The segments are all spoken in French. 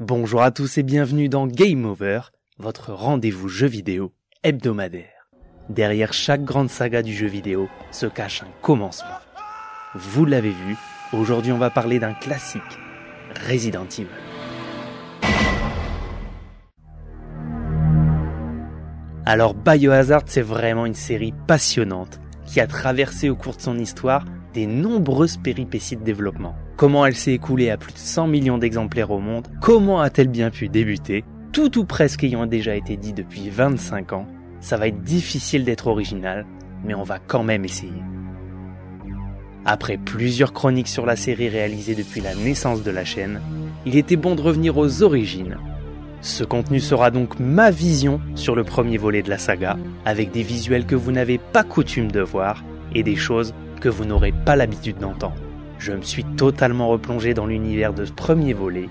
Bonjour à tous et bienvenue dans Game Over, votre rendez-vous jeu vidéo hebdomadaire. Derrière chaque grande saga du jeu vidéo se cache un commencement. Vous l'avez vu, aujourd'hui on va parler d'un classique, Resident Evil. Alors Biohazard c'est vraiment une série passionnante qui a traversé au cours de son histoire des nombreuses péripéties de développement. Comment elle s'est écoulée à plus de 100 millions d'exemplaires au monde Comment a-t-elle bien pu débuter Tout ou presque ayant déjà été dit depuis 25 ans, ça va être difficile d'être original, mais on va quand même essayer. Après plusieurs chroniques sur la série réalisées depuis la naissance de la chaîne, il était bon de revenir aux origines. Ce contenu sera donc ma vision sur le premier volet de la saga, avec des visuels que vous n'avez pas coutume de voir et des choses que vous n'aurez pas l'habitude d'entendre. Je me suis totalement replongé dans l'univers de ce premier volet,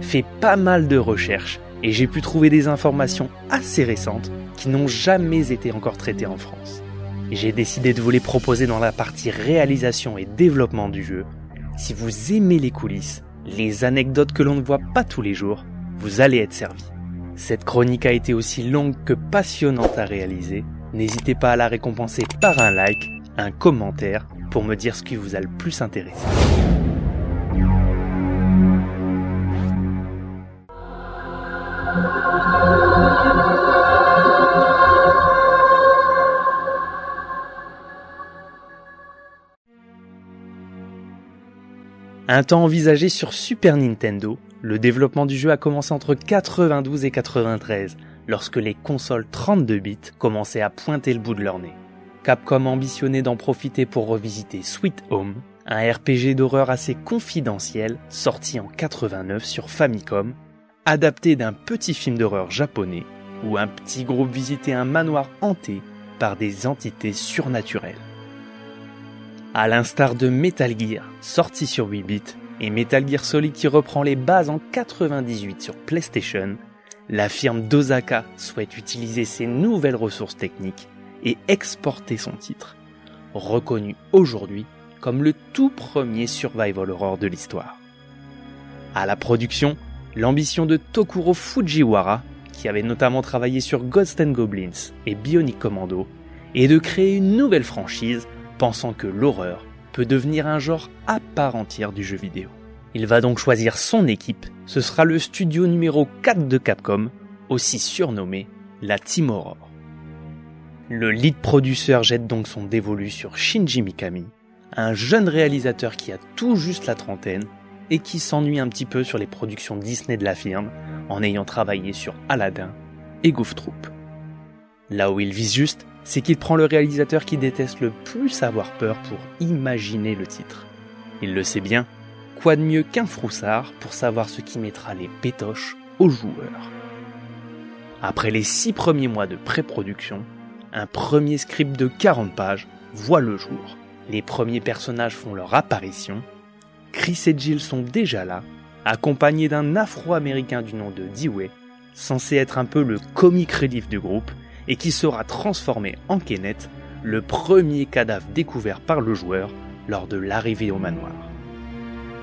fait pas mal de recherches et j'ai pu trouver des informations assez récentes qui n'ont jamais été encore traitées en France. J'ai décidé de vous les proposer dans la partie réalisation et développement du jeu. Si vous aimez les coulisses, les anecdotes que l'on ne voit pas tous les jours, vous allez être servi. Cette chronique a été aussi longue que passionnante à réaliser. N'hésitez pas à la récompenser par un like un commentaire pour me dire ce qui vous a le plus intéressé. Un temps envisagé sur Super Nintendo, le développement du jeu a commencé entre 92 et 93, lorsque les consoles 32 bits commençaient à pointer le bout de leur nez. Capcom ambitionnait d'en profiter pour revisiter Sweet Home, un RPG d'horreur assez confidentiel sorti en 89 sur Famicom, adapté d'un petit film d'horreur japonais où un petit groupe visitait un manoir hanté par des entités surnaturelles. À l'instar de Metal Gear, sorti sur 8 bits, et Metal Gear Solid qui reprend les bases en 98 sur PlayStation, la firme d'Osaka souhaite utiliser ses nouvelles ressources techniques et exporter son titre, reconnu aujourd'hui comme le tout premier survival horror de l'histoire. À la production, l'ambition de Tokuro Fujiwara, qui avait notamment travaillé sur Ghost Goblins et Bionic Commando, est de créer une nouvelle franchise pensant que l'horreur peut devenir un genre à part entière du jeu vidéo. Il va donc choisir son équipe, ce sera le studio numéro 4 de Capcom, aussi surnommé la Team Horror. Le lead producer jette donc son dévolu sur Shinji Mikami, un jeune réalisateur qui a tout juste la trentaine et qui s'ennuie un petit peu sur les productions Disney de la firme en ayant travaillé sur Aladdin et Goof Troop. Là où il vise juste, c'est qu'il prend le réalisateur qui déteste le plus avoir peur pour imaginer le titre. Il le sait bien, quoi de mieux qu'un froussard pour savoir ce qui mettra les pétoches aux joueurs. Après les six premiers mois de pré-production, un premier script de 40 pages voit le jour. Les premiers personnages font leur apparition. Chris et Jill sont déjà là, accompagnés d'un afro-américain du nom de Dewey, censé être un peu le comic relief du groupe, et qui sera transformé en Kenneth, le premier cadavre découvert par le joueur lors de l'arrivée au manoir.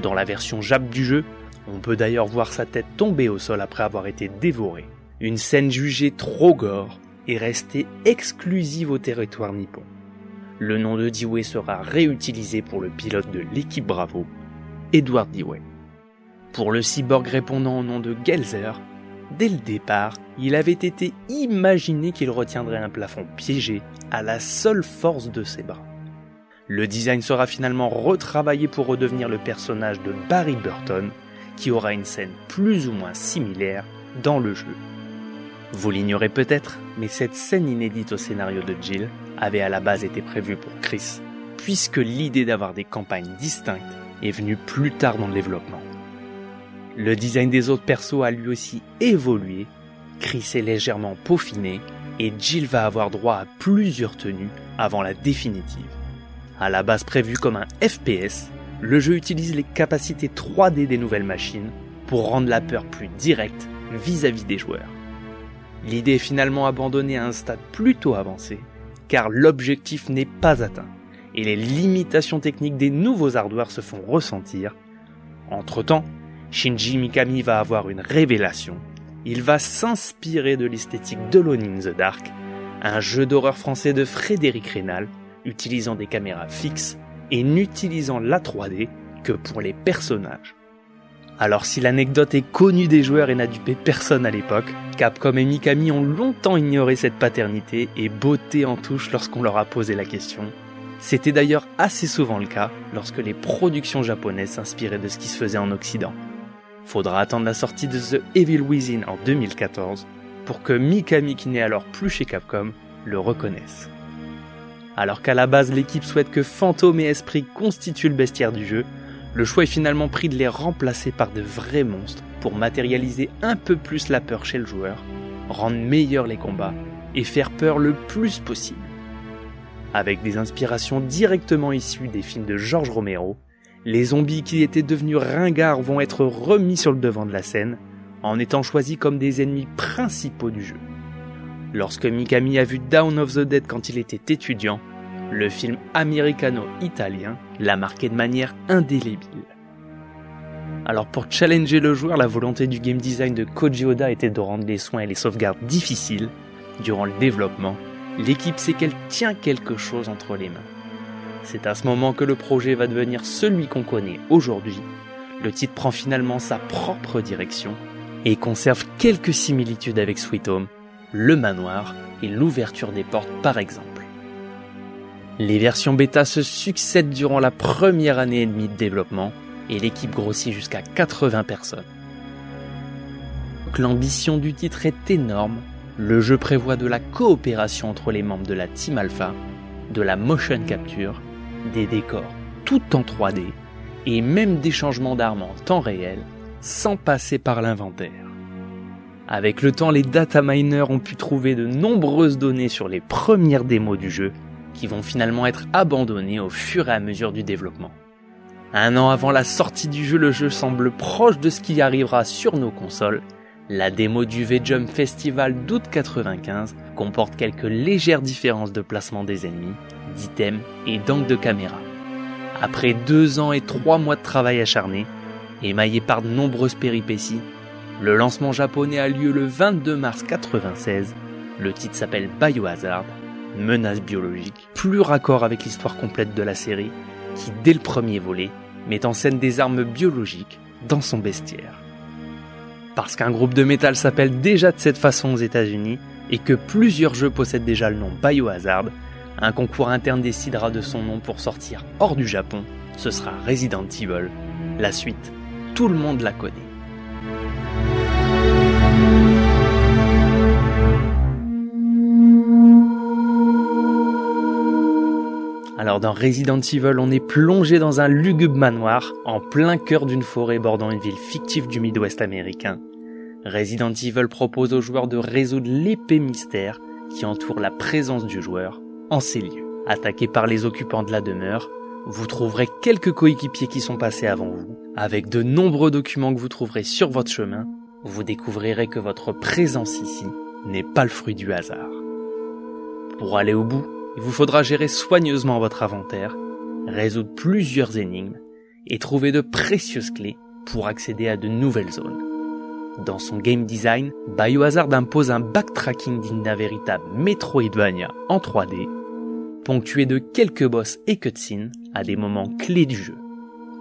Dans la version Jap du jeu, on peut d'ailleurs voir sa tête tomber au sol après avoir été dévorée. Une scène jugée trop gore est restée exclusive au territoire nippon. Le nom de Dewey sera réutilisé pour le pilote de l'équipe Bravo, Edward Dewey. Pour le cyborg répondant au nom de Gelzer, dès le départ, il avait été imaginé qu'il retiendrait un plafond piégé à la seule force de ses bras. Le design sera finalement retravaillé pour redevenir le personnage de Barry Burton, qui aura une scène plus ou moins similaire dans le jeu. Vous l'ignorez peut-être, mais cette scène inédite au scénario de Jill avait à la base été prévue pour Chris, puisque l'idée d'avoir des campagnes distinctes est venue plus tard dans le développement. Le design des autres persos a lui aussi évolué, Chris est légèrement peaufiné, et Jill va avoir droit à plusieurs tenues avant la définitive. À la base prévue comme un FPS, le jeu utilise les capacités 3D des nouvelles machines pour rendre la peur plus directe vis-à-vis -vis des joueurs. L'idée est finalement abandonnée à un stade plutôt avancé, car l'objectif n'est pas atteint, et les limitations techniques des nouveaux hardware se font ressentir. Entre-temps, Shinji Mikami va avoir une révélation. Il va s'inspirer de l'esthétique de Lone the Dark, un jeu d'horreur français de Frédéric Rénal, utilisant des caméras fixes et n'utilisant la 3D que pour les personnages. Alors si l'anecdote est connue des joueurs et n'a dupé personne à l'époque, Capcom et Mikami ont longtemps ignoré cette paternité et botté en touche lorsqu'on leur a posé la question. C'était d'ailleurs assez souvent le cas lorsque les productions japonaises s'inspiraient de ce qui se faisait en Occident. Faudra attendre la sortie de The Evil Within en 2014 pour que Mikami qui n'est alors plus chez Capcom le reconnaisse. Alors qu'à la base l'équipe souhaite que Fantôme et Esprit constituent le bestiaire du jeu, le choix est finalement pris de les remplacer par de vrais monstres pour matérialiser un peu plus la peur chez le joueur, rendre meilleurs les combats et faire peur le plus possible. Avec des inspirations directement issues des films de George Romero, les zombies qui étaient devenus ringards vont être remis sur le devant de la scène en étant choisis comme des ennemis principaux du jeu. Lorsque Mikami a vu Down of the Dead quand il était étudiant, le film américano-italien l'a marqué de manière indélébile. Alors pour challenger le joueur, la volonté du game design de Koji Oda était de rendre les soins et les sauvegardes difficiles. Durant le développement, l'équipe sait qu'elle tient quelque chose entre les mains. C'est à ce moment que le projet va devenir celui qu'on connaît aujourd'hui. Le titre prend finalement sa propre direction et conserve quelques similitudes avec Sweet Home, le manoir et l'ouverture des portes par exemple. Les versions bêta se succèdent durant la première année et demie de développement et l'équipe grossit jusqu'à 80 personnes. L'ambition du titre est énorme. Le jeu prévoit de la coopération entre les membres de la Team Alpha, de la motion capture, des décors tout en 3D et même des changements d'armes en temps réel sans passer par l'inventaire. Avec le temps, les data miners ont pu trouver de nombreuses données sur les premières démos du jeu qui vont finalement être abandonnés au fur et à mesure du développement. Un an avant la sortie du jeu, le jeu semble proche de ce qui arrivera sur nos consoles. La démo du V-Jump Festival d'août 95 comporte quelques légères différences de placement des ennemis, d'items et d'angle de caméra. Après deux ans et trois mois de travail acharné, émaillé par de nombreuses péripéties, le lancement japonais a lieu le 22 mars 96. Le titre s'appelle Biohazard menace biologique, plus raccord avec l'histoire complète de la série, qui dès le premier volet met en scène des armes biologiques dans son bestiaire. Parce qu'un groupe de métal s'appelle déjà de cette façon aux États-Unis et que plusieurs jeux possèdent déjà le nom Biohazard, un concours interne décidera de son nom pour sortir hors du Japon. Ce sera Resident Evil. La suite, tout le monde la connaît. Alors dans Resident Evil, on est plongé dans un lugubre manoir, en plein cœur d'une forêt bordant une ville fictive du Midwest américain. Resident Evil propose aux joueurs de résoudre l'épée mystère qui entoure la présence du joueur en ces lieux. Attaqué par les occupants de la demeure, vous trouverez quelques coéquipiers qui sont passés avant vous. Avec de nombreux documents que vous trouverez sur votre chemin, vous découvrirez que votre présence ici n'est pas le fruit du hasard. Pour aller au bout, il vous faudra gérer soigneusement votre inventaire, résoudre plusieurs énigmes et trouver de précieuses clés pour accéder à de nouvelles zones. Dans son game design, Biohazard impose un backtracking digne d'un véritable Metroidvania en 3D, ponctué de quelques boss et cutscenes à des moments clés du jeu.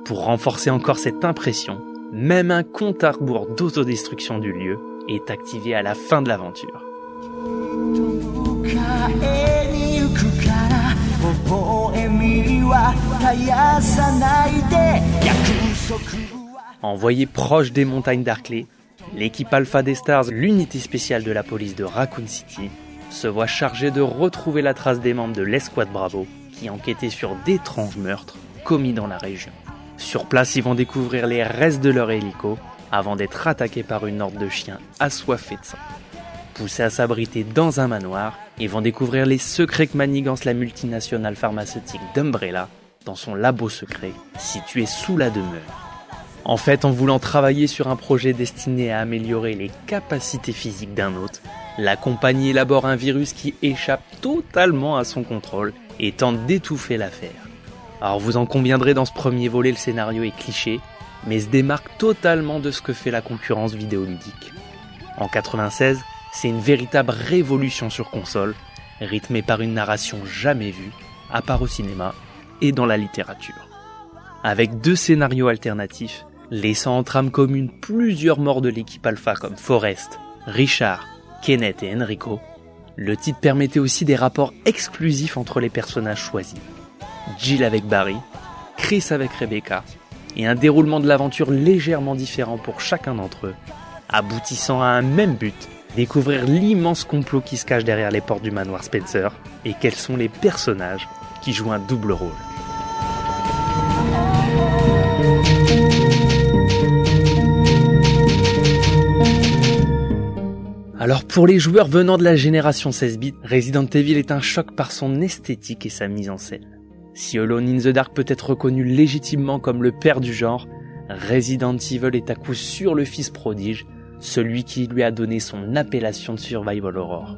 Pour renforcer encore cette impression, même un compte à rebours d'autodestruction du lieu est activé à la fin de l'aventure. Envoyé proche des montagnes d'Arclay, l'équipe Alpha des Stars, l'unité spéciale de la police de Raccoon City, se voit chargée de retrouver la trace des membres de l'escouade Bravo qui enquêtaient sur d'étranges meurtres commis dans la région. Sur place, ils vont découvrir les restes de leur hélico avant d'être attaqués par une horde de chiens assoiffés de sang. Poussés à s'abriter dans un manoir, ils vont découvrir les secrets que manigance la multinationale pharmaceutique d'Umbrella dans son labo secret situé sous la demeure. En fait, en voulant travailler sur un projet destiné à améliorer les capacités physiques d'un hôte, la compagnie élabore un virus qui échappe totalement à son contrôle et tente d'étouffer l'affaire. Alors vous en conviendrez dans ce premier volet, le scénario est cliché, mais se démarque totalement de ce que fait la concurrence vidéoludique. En 96, c'est une véritable révolution sur console, rythmée par une narration jamais vue, à part au cinéma et dans la littérature. Avec deux scénarios alternatifs, laissant en trame commune plusieurs morts de l'équipe Alpha comme Forrest, Richard, Kenneth et Enrico, le titre permettait aussi des rapports exclusifs entre les personnages choisis. Jill avec Barry, Chris avec Rebecca, et un déroulement de l'aventure légèrement différent pour chacun d'entre eux, aboutissant à un même but, découvrir l'immense complot qui se cache derrière les portes du manoir Spencer, et quels sont les personnages qui jouent un double rôle. Alors pour les joueurs venant de la génération 16 bits, Resident Evil est un choc par son esthétique et sa mise en scène. Si Alone in the Dark peut être reconnu légitimement comme le père du genre, Resident Evil est à coup sûr le fils prodige, celui qui lui a donné son appellation de survival horror.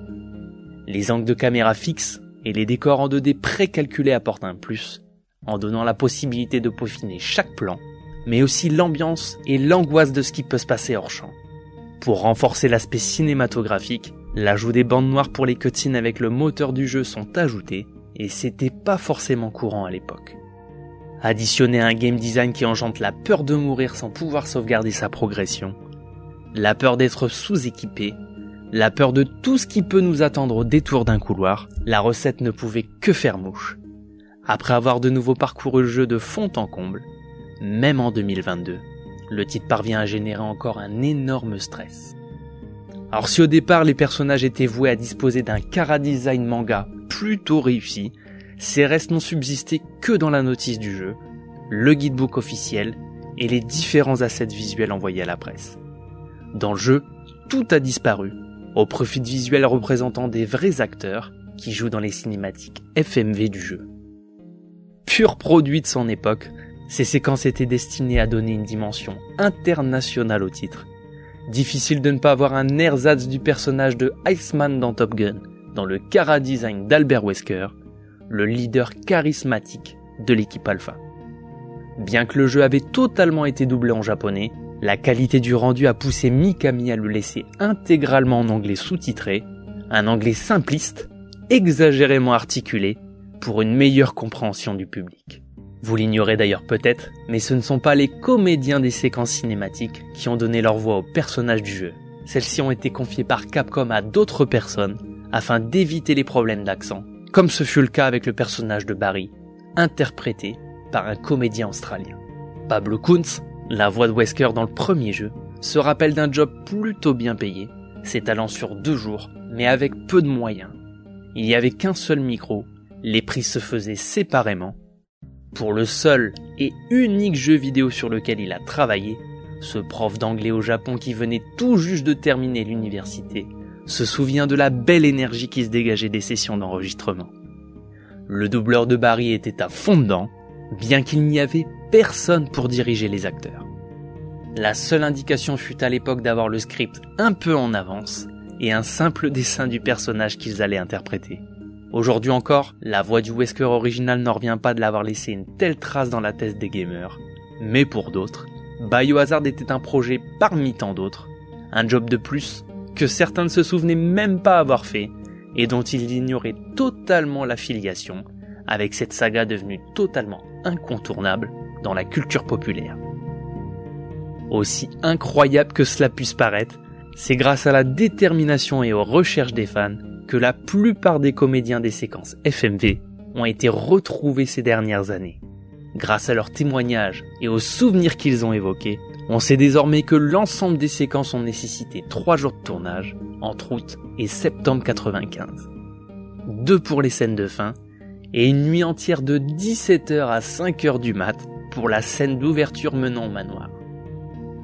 Les angles de caméra fixes et les décors en 2D précalculés apportent un plus, en donnant la possibilité de peaufiner chaque plan, mais aussi l'ambiance et l'angoisse de ce qui peut se passer hors champ. Pour renforcer l'aspect cinématographique, l'ajout des bandes noires pour les cutscenes avec le moteur du jeu sont ajoutés, et c'était pas forcément courant à l'époque. Additionné à un game design qui engendre la peur de mourir sans pouvoir sauvegarder sa progression, la peur d'être sous-équipé, la peur de tout ce qui peut nous attendre au détour d'un couloir, la recette ne pouvait que faire mouche. Après avoir de nouveau parcouru le jeu de fond en comble, même en 2022, le titre parvient à générer encore un énorme stress. Alors si au départ les personnages étaient voués à disposer d'un cara design manga plutôt réussi, ces restes n'ont subsisté que dans la notice du jeu, le guidebook officiel et les différents assets visuels envoyés à la presse. Dans le jeu, tout a disparu, au profit de visuels représentant des vrais acteurs qui jouent dans les cinématiques FMV du jeu. Pur produit de son époque, ces séquences étaient destinées à donner une dimension internationale au titre. Difficile de ne pas avoir un ersatz du personnage de Iceman dans Top Gun, dans le cara design d'Albert Wesker, le leader charismatique de l'équipe Alpha. Bien que le jeu avait totalement été doublé en japonais, la qualité du rendu a poussé Mikami à le laisser intégralement en anglais sous-titré, un anglais simpliste, exagérément articulé, pour une meilleure compréhension du public. Vous l'ignorez d'ailleurs peut-être, mais ce ne sont pas les comédiens des séquences cinématiques qui ont donné leur voix aux personnages du jeu. Celles-ci ont été confiées par Capcom à d'autres personnes afin d'éviter les problèmes d'accent, comme ce fut le cas avec le personnage de Barry, interprété par un comédien australien. Pablo Kuntz, la voix de Wesker dans le premier jeu, se rappelle d'un job plutôt bien payé, s'étalant sur deux jours, mais avec peu de moyens. Il n'y avait qu'un seul micro, les prix se faisaient séparément, pour le seul et unique jeu vidéo sur lequel il a travaillé, ce prof d'anglais au Japon qui venait tout juste de terminer l'université se souvient de la belle énergie qui se dégageait des sessions d'enregistrement. Le doubleur de Barry était à fond dedans, bien qu'il n'y avait personne pour diriger les acteurs. La seule indication fut à l'époque d'avoir le script un peu en avance et un simple dessin du personnage qu'ils allaient interpréter. Aujourd'hui encore, la voix du Wesker original n'en revient pas de l'avoir laissé une telle trace dans la tête des gamers. Mais pour d'autres, Biohazard était un projet parmi tant d'autres, un job de plus que certains ne se souvenaient même pas avoir fait et dont ils ignoraient totalement l'affiliation avec cette saga devenue totalement incontournable dans la culture populaire. Aussi incroyable que cela puisse paraître, c'est grâce à la détermination et aux recherches des fans que la plupart des comédiens des séquences FMV ont été retrouvés ces dernières années. Grâce à leurs témoignages et aux souvenirs qu'ils ont évoqués, on sait désormais que l'ensemble des séquences ont nécessité 3 jours de tournage, entre août et septembre 95. Deux pour les scènes de fin, et une nuit entière de 17h à 5h du mat pour la scène d'ouverture menant au manoir.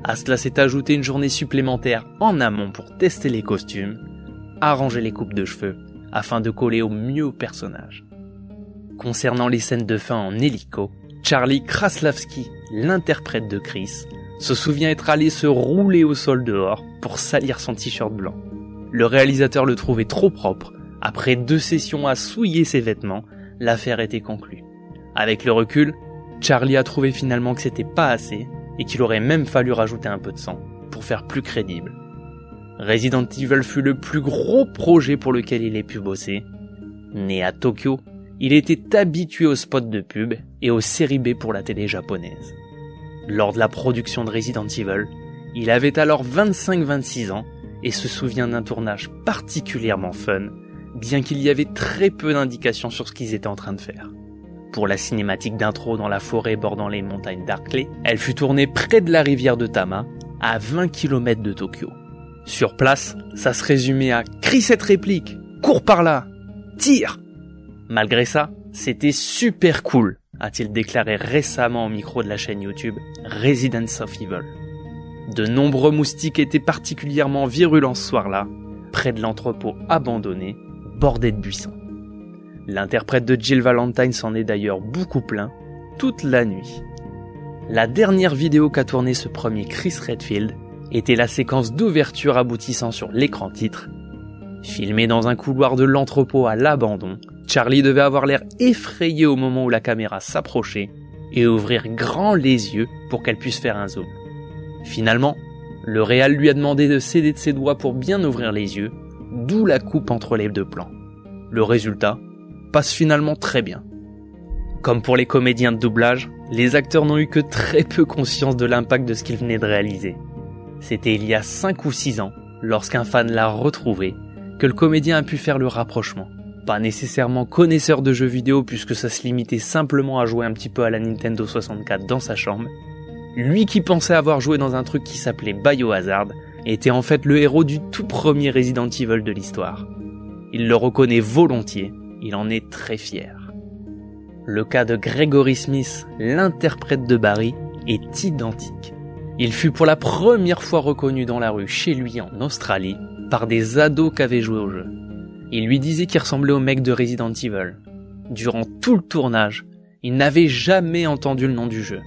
À cela s'est ajouté une journée supplémentaire en amont pour tester les costumes, arranger les coupes de cheveux afin de coller au mieux au personnage. Concernant les scènes de fin en hélico, Charlie Kraslavski, l'interprète de Chris, se souvient être allé se rouler au sol dehors pour salir son t-shirt blanc. Le réalisateur le trouvait trop propre. Après deux sessions à souiller ses vêtements, l'affaire était conclue. Avec le recul, Charlie a trouvé finalement que c'était pas assez et qu'il aurait même fallu rajouter un peu de sang pour faire plus crédible. Resident Evil fut le plus gros projet pour lequel il ait pu bosser. Né à Tokyo, il était habitué aux spots de pub et aux séries B pour la télé japonaise. Lors de la production de Resident Evil, il avait alors 25-26 ans et se souvient d'un tournage particulièrement fun, bien qu'il y avait très peu d'indications sur ce qu'ils étaient en train de faire. Pour la cinématique d'intro dans la forêt bordant les montagnes d'Arkley, elle fut tournée près de la rivière de Tama, à 20 km de Tokyo. Sur place, ça se résumait à crie cette réplique, cours par là, tire. Malgré ça, c'était super cool, a-t-il déclaré récemment au micro de la chaîne YouTube Residence of Evil. De nombreux moustiques étaient particulièrement virulents ce soir-là, près de l'entrepôt abandonné, bordé de buissons. L'interprète de Jill Valentine s'en est d'ailleurs beaucoup plein, toute la nuit. La dernière vidéo qu'a tourné ce premier Chris Redfield était la séquence d'ouverture aboutissant sur l'écran titre. Filmé dans un couloir de l'entrepôt à l'abandon, Charlie devait avoir l'air effrayé au moment où la caméra s'approchait et ouvrir grand les yeux pour qu'elle puisse faire un zoom. Finalement, le réal lui a demandé de céder de ses doigts pour bien ouvrir les yeux, d'où la coupe entre les deux plans. Le résultat passe finalement très bien. Comme pour les comédiens de doublage, les acteurs n'ont eu que très peu conscience de l'impact de ce qu'ils venaient de réaliser. C'était il y a 5 ou 6 ans, lorsqu'un fan l'a retrouvé, que le comédien a pu faire le rapprochement. Pas nécessairement connaisseur de jeux vidéo puisque ça se limitait simplement à jouer un petit peu à la Nintendo 64 dans sa chambre, lui qui pensait avoir joué dans un truc qui s'appelait Biohazard, était en fait le héros du tout premier Resident Evil de l'histoire. Il le reconnaît volontiers, il en est très fier. Le cas de Gregory Smith, l'interprète de Barry, est identique. Il fut pour la première fois reconnu dans la rue chez lui en Australie par des ados qui avaient joué au jeu. Il lui disait qu'il ressemblait au mec de Resident Evil. Durant tout le tournage, il n'avait jamais entendu le nom du jeu.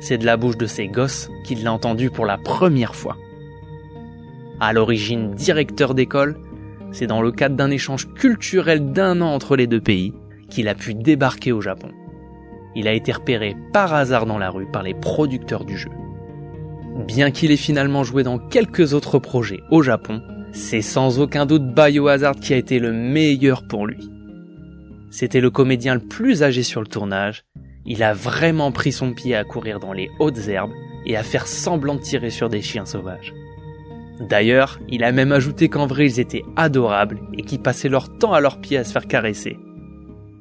C'est de la bouche de ses gosses qu'il l'a entendu pour la première fois. À l'origine directeur d'école, c'est dans le cadre d'un échange culturel d'un an entre les deux pays qu'il a pu débarquer au Japon. Il a été repéré par hasard dans la rue par les producteurs du jeu. Bien qu'il ait finalement joué dans quelques autres projets au Japon, c'est sans aucun doute Biohazard qui a été le meilleur pour lui. C'était le comédien le plus âgé sur le tournage, il a vraiment pris son pied à courir dans les hautes herbes et à faire semblant de tirer sur des chiens sauvages. D'ailleurs, il a même ajouté qu'en vrai ils étaient adorables et qu'ils passaient leur temps à leurs pieds à se faire caresser.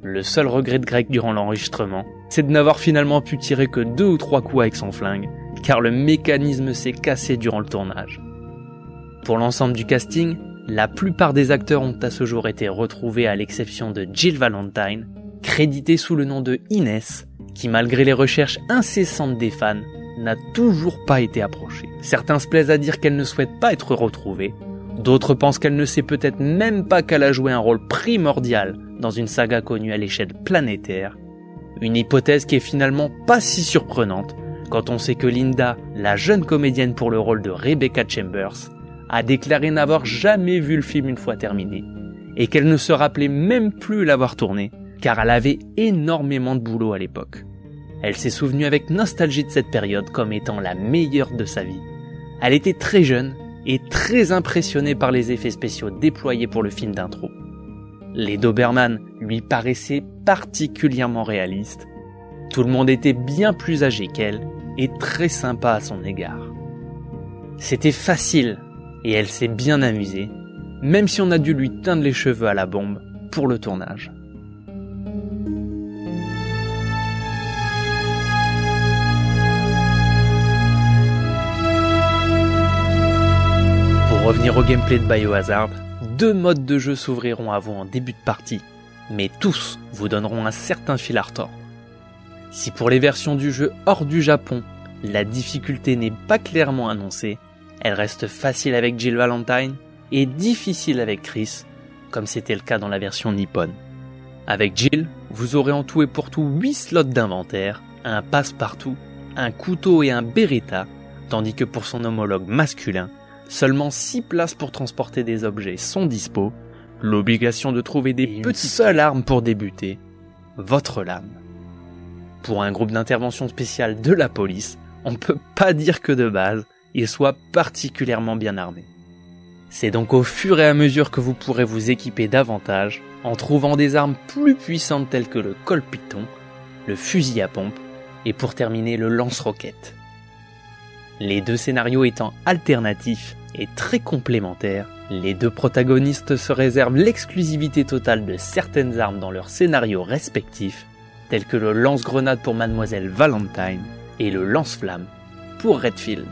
Le seul regret de Greg durant l'enregistrement, c'est de n'avoir finalement pu tirer que deux ou trois coups avec son flingue, car le mécanisme s'est cassé durant le tournage. Pour l'ensemble du casting, la plupart des acteurs ont à ce jour été retrouvés à l'exception de Jill Valentine, créditée sous le nom de Inès, qui malgré les recherches incessantes des fans, n'a toujours pas été approchée. Certains se plaisent à dire qu'elle ne souhaite pas être retrouvée, d'autres pensent qu'elle ne sait peut-être même pas qu'elle a joué un rôle primordial dans une saga connue à l'échelle planétaire, une hypothèse qui est finalement pas si surprenante quand on sait que Linda, la jeune comédienne pour le rôle de Rebecca Chambers, a déclaré n'avoir jamais vu le film une fois terminé, et qu'elle ne se rappelait même plus l'avoir tourné, car elle avait énormément de boulot à l'époque. Elle s'est souvenue avec nostalgie de cette période comme étant la meilleure de sa vie. Elle était très jeune et très impressionnée par les effets spéciaux déployés pour le film d'intro. Les Doberman lui paraissaient particulièrement réalistes. Tout le monde était bien plus âgé qu'elle et très sympa à son égard. C'était facile et elle s'est bien amusée, même si on a dû lui teindre les cheveux à la bombe pour le tournage. Pour revenir au gameplay de Biohazard, deux modes de jeu s'ouvriront à vous en début de partie, mais tous vous donneront un certain fil à retordre. Si pour les versions du jeu hors du Japon, la difficulté n'est pas clairement annoncée, elle reste facile avec Jill Valentine et difficile avec Chris, comme c'était le cas dans la version Nippon. Avec Jill, vous aurez en tout et pour tout 8 slots d'inventaire, un passe-partout, un couteau et un beretta, tandis que pour son homologue masculin, Seulement 6 places pour transporter des objets sont dispo. L'obligation de trouver des petites seules armes pour débuter. Votre lame. Pour un groupe d'intervention spéciale de la police, on peut pas dire que de base, il soit particulièrement bien armé. C'est donc au fur et à mesure que vous pourrez vous équiper davantage en trouvant des armes plus puissantes telles que le colpiton, le fusil à pompe et pour terminer le lance-roquette. Les deux scénarios étant alternatifs et très complémentaires, les deux protagonistes se réservent l'exclusivité totale de certaines armes dans leurs scénarios respectifs, tels que le lance-grenade pour Mademoiselle Valentine et le lance-flamme pour Redfield.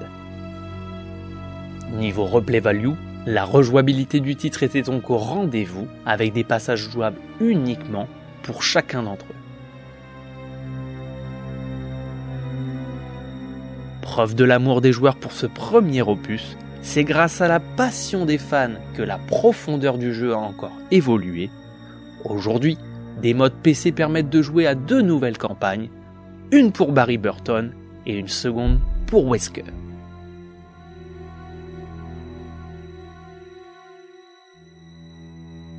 Niveau replay value, la rejouabilité du titre était donc au rendez-vous avec des passages jouables uniquement pour chacun d'entre eux. Preuve de l'amour des joueurs pour ce premier opus, c'est grâce à la passion des fans que la profondeur du jeu a encore évolué. Aujourd'hui, des modes PC permettent de jouer à deux nouvelles campagnes, une pour Barry Burton et une seconde pour Wesker.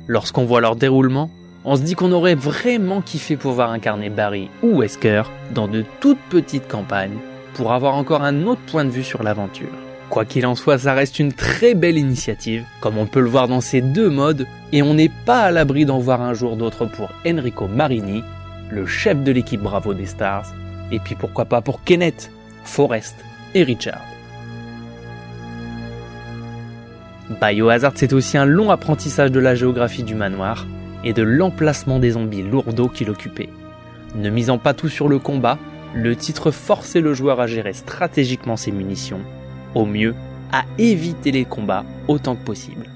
Lorsqu'on voit leur déroulement, on se dit qu'on aurait vraiment kiffé pouvoir incarner Barry ou Wesker dans de toutes petites campagnes pour avoir encore un autre point de vue sur l'aventure. Quoi qu'il en soit, ça reste une très belle initiative, comme on peut le voir dans ces deux modes, et on n'est pas à l'abri d'en voir un jour d'autres pour Enrico Marini, le chef de l'équipe Bravo des Stars, et puis pourquoi pas pour Kenneth, Forrest et Richard. Biohazard, c'est aussi un long apprentissage de la géographie du manoir et de l'emplacement des zombies lourdeaux qui l'occupaient. Ne misant pas tout sur le combat, le titre forçait le joueur à gérer stratégiquement ses munitions, au mieux à éviter les combats autant que possible.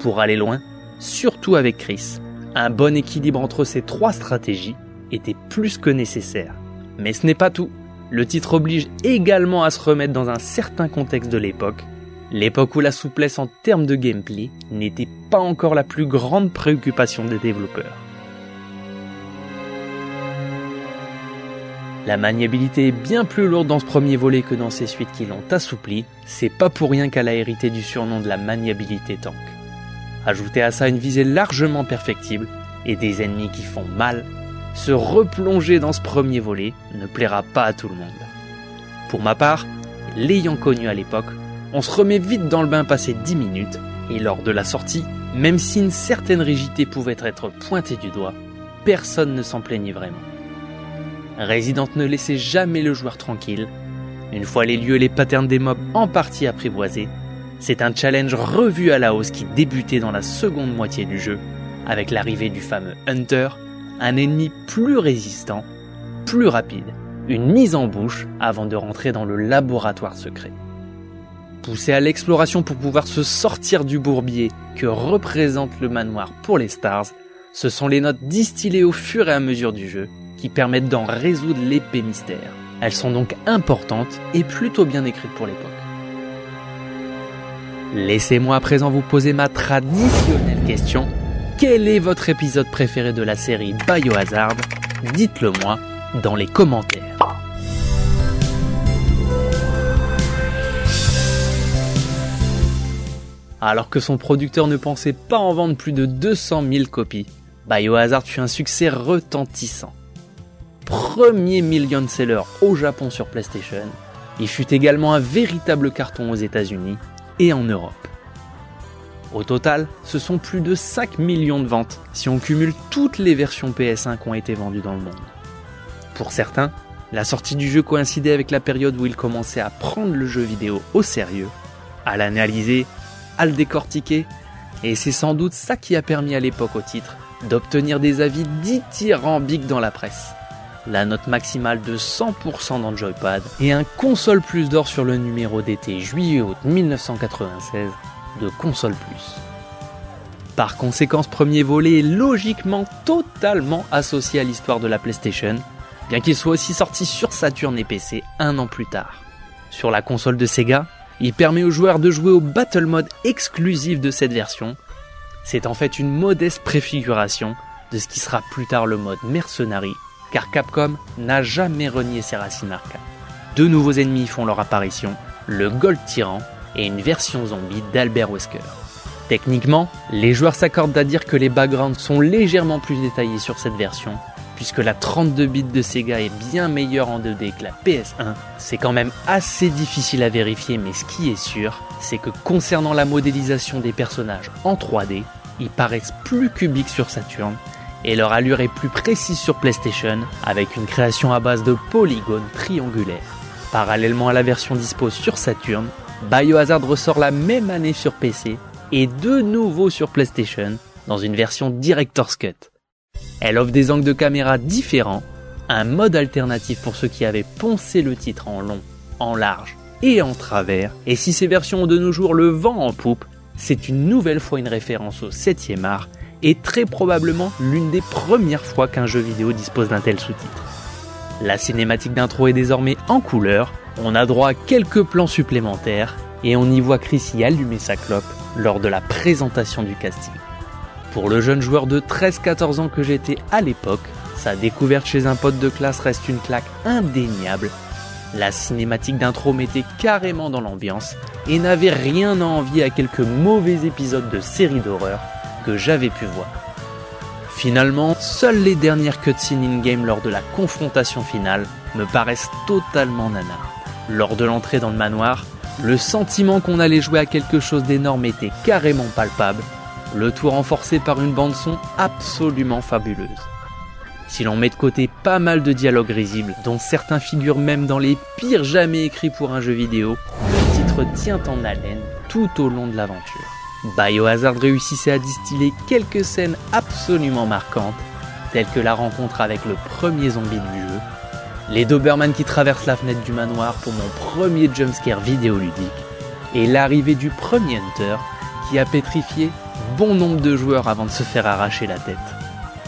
Pour aller loin, surtout avec Chris, un bon équilibre entre ces trois stratégies était plus que nécessaire. Mais ce n'est pas tout. Le titre oblige également à se remettre dans un certain contexte de l'époque, l'époque où la souplesse en termes de gameplay n'était pas encore la plus grande préoccupation des développeurs. La maniabilité est bien plus lourde dans ce premier volet que dans ces suites qui l'ont assoupli, c'est pas pour rien qu'elle a hérité du surnom de la maniabilité tank. Ajoutez à ça une visée largement perfectible et des ennemis qui font mal, se replonger dans ce premier volet ne plaira pas à tout le monde. Pour ma part, l'ayant connu à l'époque, on se remet vite dans le bain passé 10 minutes, et lors de la sortie, même si une certaine rigidité pouvait être pointée du doigt, personne ne s'en plaignit vraiment. Resident ne laissait jamais le joueur tranquille. Une fois les lieux et les patterns des mobs en partie apprivoisés, c'est un challenge revu à la hausse qui débutait dans la seconde moitié du jeu, avec l'arrivée du fameux Hunter, un ennemi plus résistant, plus rapide, une mise en bouche avant de rentrer dans le laboratoire secret. Poussé à l'exploration pour pouvoir se sortir du bourbier que représente le manoir pour les stars, ce sont les notes distillées au fur et à mesure du jeu qui permettent d'en résoudre l'épée mystère. Elles sont donc importantes et plutôt bien écrites pour l'époque. Laissez-moi à présent vous poser ma traditionnelle question quel est votre épisode préféré de la série Biohazard? Dites-le moi dans les commentaires. Alors que son producteur ne pensait pas en vendre plus de 200 000 copies, Biohazard fut un succès retentissant. Premier million seller au Japon sur PlayStation, il fut également un véritable carton aux États-Unis et en Europe. Au total, ce sont plus de 5 millions de ventes si on cumule toutes les versions PS1 qui ont été vendues dans le monde. Pour certains, la sortie du jeu coïncidait avec la période où ils commençaient à prendre le jeu vidéo au sérieux, à l'analyser, à le décortiquer, et c'est sans doute ça qui a permis à l'époque au titre d'obtenir des avis dithyrambiques dans la presse. La note maximale de 100% dans joypad et un console plus d'or sur le numéro d'été juillet-août 1996 de console plus. Par conséquent, ce premier volet est logiquement totalement associé à l'histoire de la PlayStation, bien qu'il soit aussi sorti sur Saturn et PC un an plus tard. Sur la console de Sega, il permet aux joueurs de jouer au Battle Mode exclusif de cette version. C'est en fait une modeste préfiguration de ce qui sera plus tard le mode Mercenary, car Capcom n'a jamais renié ses racines arcades. Deux nouveaux ennemis font leur apparition, le Gold Tyran et une version zombie d'Albert Wesker. Techniquement, les joueurs s'accordent à dire que les backgrounds sont légèrement plus détaillés sur cette version, puisque la 32 bits de Sega est bien meilleure en 2D que la PS1. C'est quand même assez difficile à vérifier, mais ce qui est sûr, c'est que concernant la modélisation des personnages en 3D, ils paraissent plus cubiques sur Saturn et leur allure est plus précise sur PlayStation avec une création à base de polygones triangulaires. Parallèlement à la version dispo sur Saturn, Biohazard ressort la même année sur PC et de nouveau sur PlayStation dans une version Director's Cut. Elle offre des angles de caméra différents, un mode alternatif pour ceux qui avaient poncé le titre en long, en large et en travers, et si ces versions ont de nos jours le vent en poupe, c'est une nouvelle fois une référence au 7 art et très probablement l'une des premières fois qu'un jeu vidéo dispose d'un tel sous-titre. La cinématique d'intro est désormais en couleur, on a droit à quelques plans supplémentaires et on y voit Chrissy allumer sa clope lors de la présentation du casting. Pour le jeune joueur de 13-14 ans que j'étais à l'époque, sa découverte chez un pote de classe reste une claque indéniable. La cinématique d'intro mettait carrément dans l'ambiance et n'avait rien à envier à quelques mauvais épisodes de séries d'horreur que j'avais pu voir. Finalement, seules les dernières cutscenes in-game lors de la confrontation finale me paraissent totalement nanar. Lors de l'entrée dans le manoir, le sentiment qu'on allait jouer à quelque chose d'énorme était carrément palpable le tout renforcé par une bande son absolument fabuleuse. Si l'on met de côté pas mal de dialogues risibles, dont certains figurent même dans les pires jamais écrits pour un jeu vidéo, le titre tient en haleine tout au long de l'aventure. Biohazard réussissait à distiller quelques scènes absolument marquantes, telles que la rencontre avec le premier zombie du jeu, les Doberman qui traversent la fenêtre du manoir pour mon premier jumpscare vidéoludique, et l'arrivée du premier Hunter qui a pétrifié bon nombre de joueurs avant de se faire arracher la tête.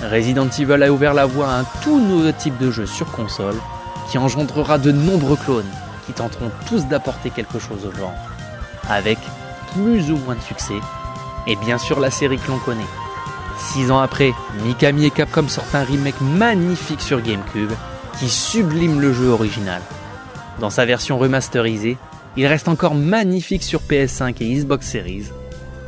Resident Evil a ouvert la voie à un tout nouveau type de jeu sur console qui engendrera de nombreux clones qui tenteront tous d'apporter quelque chose au genre, avec plus ou moins de succès, et bien sûr la série que l'on connaît. Six ans après, Mikami et Capcom sortent un remake magnifique sur GameCube qui sublime le jeu original. Dans sa version remasterisée, il reste encore magnifique sur PS5 et Xbox Series,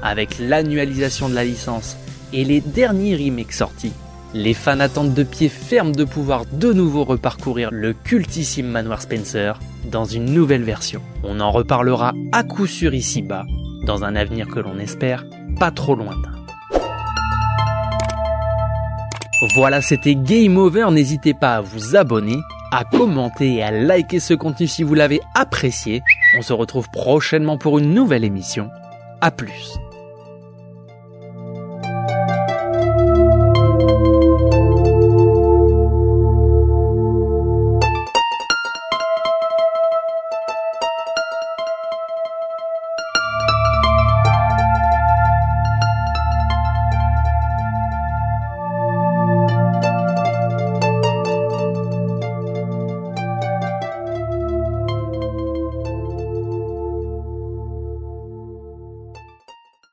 avec l'annualisation de la licence et les derniers remakes sortis, les fans attendent de pied ferme de pouvoir de nouveau reparcourir le cultissime manoir Spencer dans une nouvelle version. On en reparlera à coup sûr ici-bas, dans un avenir que l'on espère pas trop lointain. Voilà, c'était Game Over. N'hésitez pas à vous abonner, à commenter et à liker ce contenu si vous l'avez apprécié. On se retrouve prochainement pour une nouvelle émission. A plus.